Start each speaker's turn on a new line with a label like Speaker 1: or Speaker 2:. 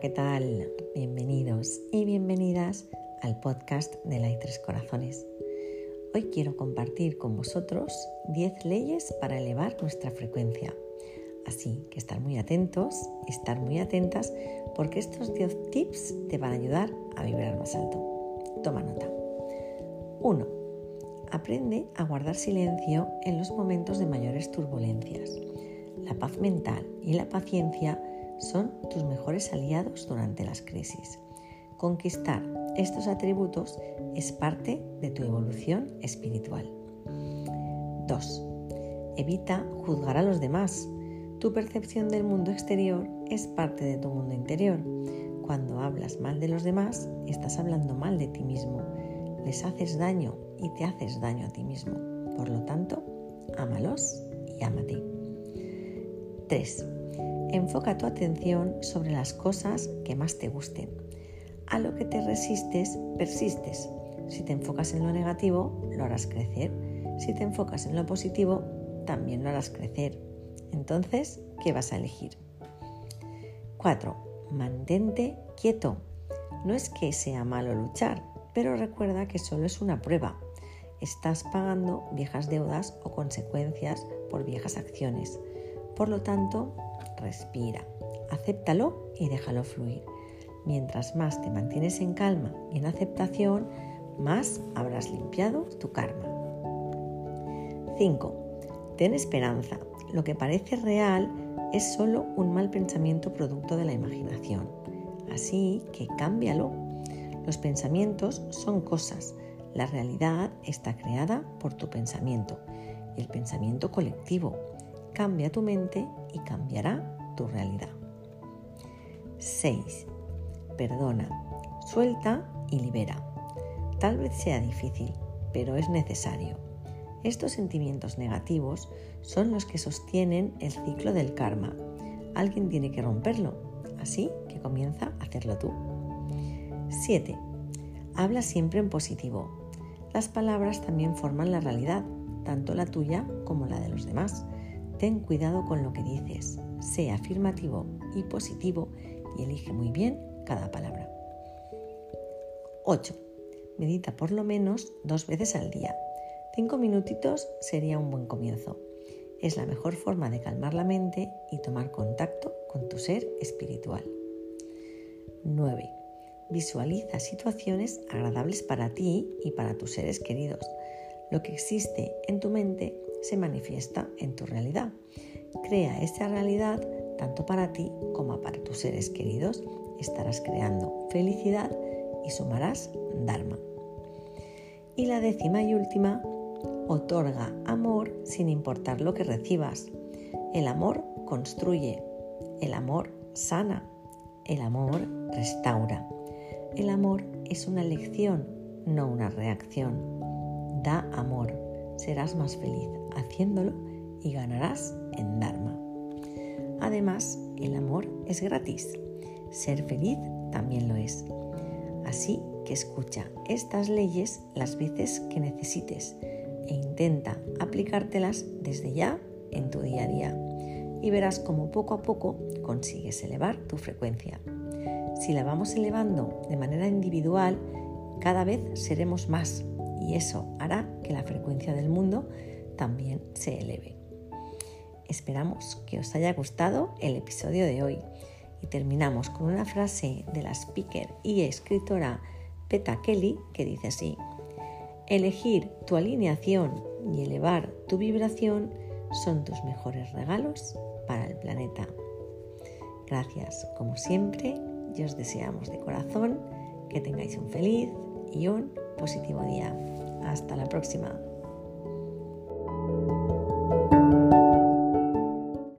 Speaker 1: ¿qué tal? Bienvenidos y bienvenidas al podcast de la Tres Corazones. Hoy quiero compartir con vosotros 10 leyes para elevar nuestra frecuencia. Así que estar muy atentos, estar muy atentas, porque estos 10 tips te van a ayudar a vibrar más alto. Toma nota. 1. Aprende a guardar silencio en los momentos de mayores turbulencias. La paz mental y la paciencia son tus mejores aliados durante las crisis. Conquistar estos atributos es parte de tu evolución espiritual. 2. Evita juzgar a los demás. Tu percepción del mundo exterior es parte de tu mundo interior. Cuando hablas mal de los demás, estás hablando mal de ti mismo. Les haces daño y te haces daño a ti mismo. Por lo tanto, ámalos y ámate. 3. Enfoca tu atención sobre las cosas que más te gusten. A lo que te resistes, persistes. Si te enfocas en lo negativo, lo harás crecer. Si te enfocas en lo positivo, también lo harás crecer. Entonces, ¿qué vas a elegir? 4. Mantente quieto. No es que sea malo luchar, pero recuerda que solo es una prueba. Estás pagando viejas deudas o consecuencias por viejas acciones. Por lo tanto, respira, acéptalo y déjalo fluir. Mientras más te mantienes en calma y en aceptación, más habrás limpiado tu karma. 5. Ten esperanza. Lo que parece real es solo un mal pensamiento producto de la imaginación. Así que cámbialo. Los pensamientos son cosas. La realidad está creada por tu pensamiento, el pensamiento colectivo. Cambia tu mente y cambiará tu realidad. 6. Perdona, suelta y libera. Tal vez sea difícil, pero es necesario. Estos sentimientos negativos son los que sostienen el ciclo del karma. Alguien tiene que romperlo, así que comienza a hacerlo tú. 7. Habla siempre en positivo. Las palabras también forman la realidad, tanto la tuya como la de los demás. Ten cuidado con lo que dices, sé afirmativo y positivo y elige muy bien cada palabra. 8. Medita por lo menos dos veces al día. Cinco minutitos sería un buen comienzo. Es la mejor forma de calmar la mente y tomar contacto con tu ser espiritual. 9. Visualiza situaciones agradables para ti y para tus seres queridos. Lo que existe en tu mente se manifiesta en tu realidad. Crea esa realidad tanto para ti como para tus seres queridos. Estarás creando felicidad y sumarás Dharma. Y la décima y última, otorga amor sin importar lo que recibas. El amor construye, el amor sana, el amor restaura. El amor es una lección, no una reacción. Da amor, serás más feliz haciéndolo y ganarás en Dharma. Además, el amor es gratis. Ser feliz también lo es. Así que escucha estas leyes las veces que necesites e intenta aplicártelas desde ya en tu día a día y verás cómo poco a poco consigues elevar tu frecuencia. Si la vamos elevando de manera individual, cada vez seremos más y eso hará que la frecuencia del mundo también se eleve. Esperamos que os haya gustado el episodio de hoy y terminamos con una frase de la speaker y escritora Peta Kelly que dice así, elegir tu alineación y elevar tu vibración son tus mejores regalos para el planeta. Gracias, como siempre, y os deseamos de corazón que tengáis un feliz y un positivo día. Hasta la próxima.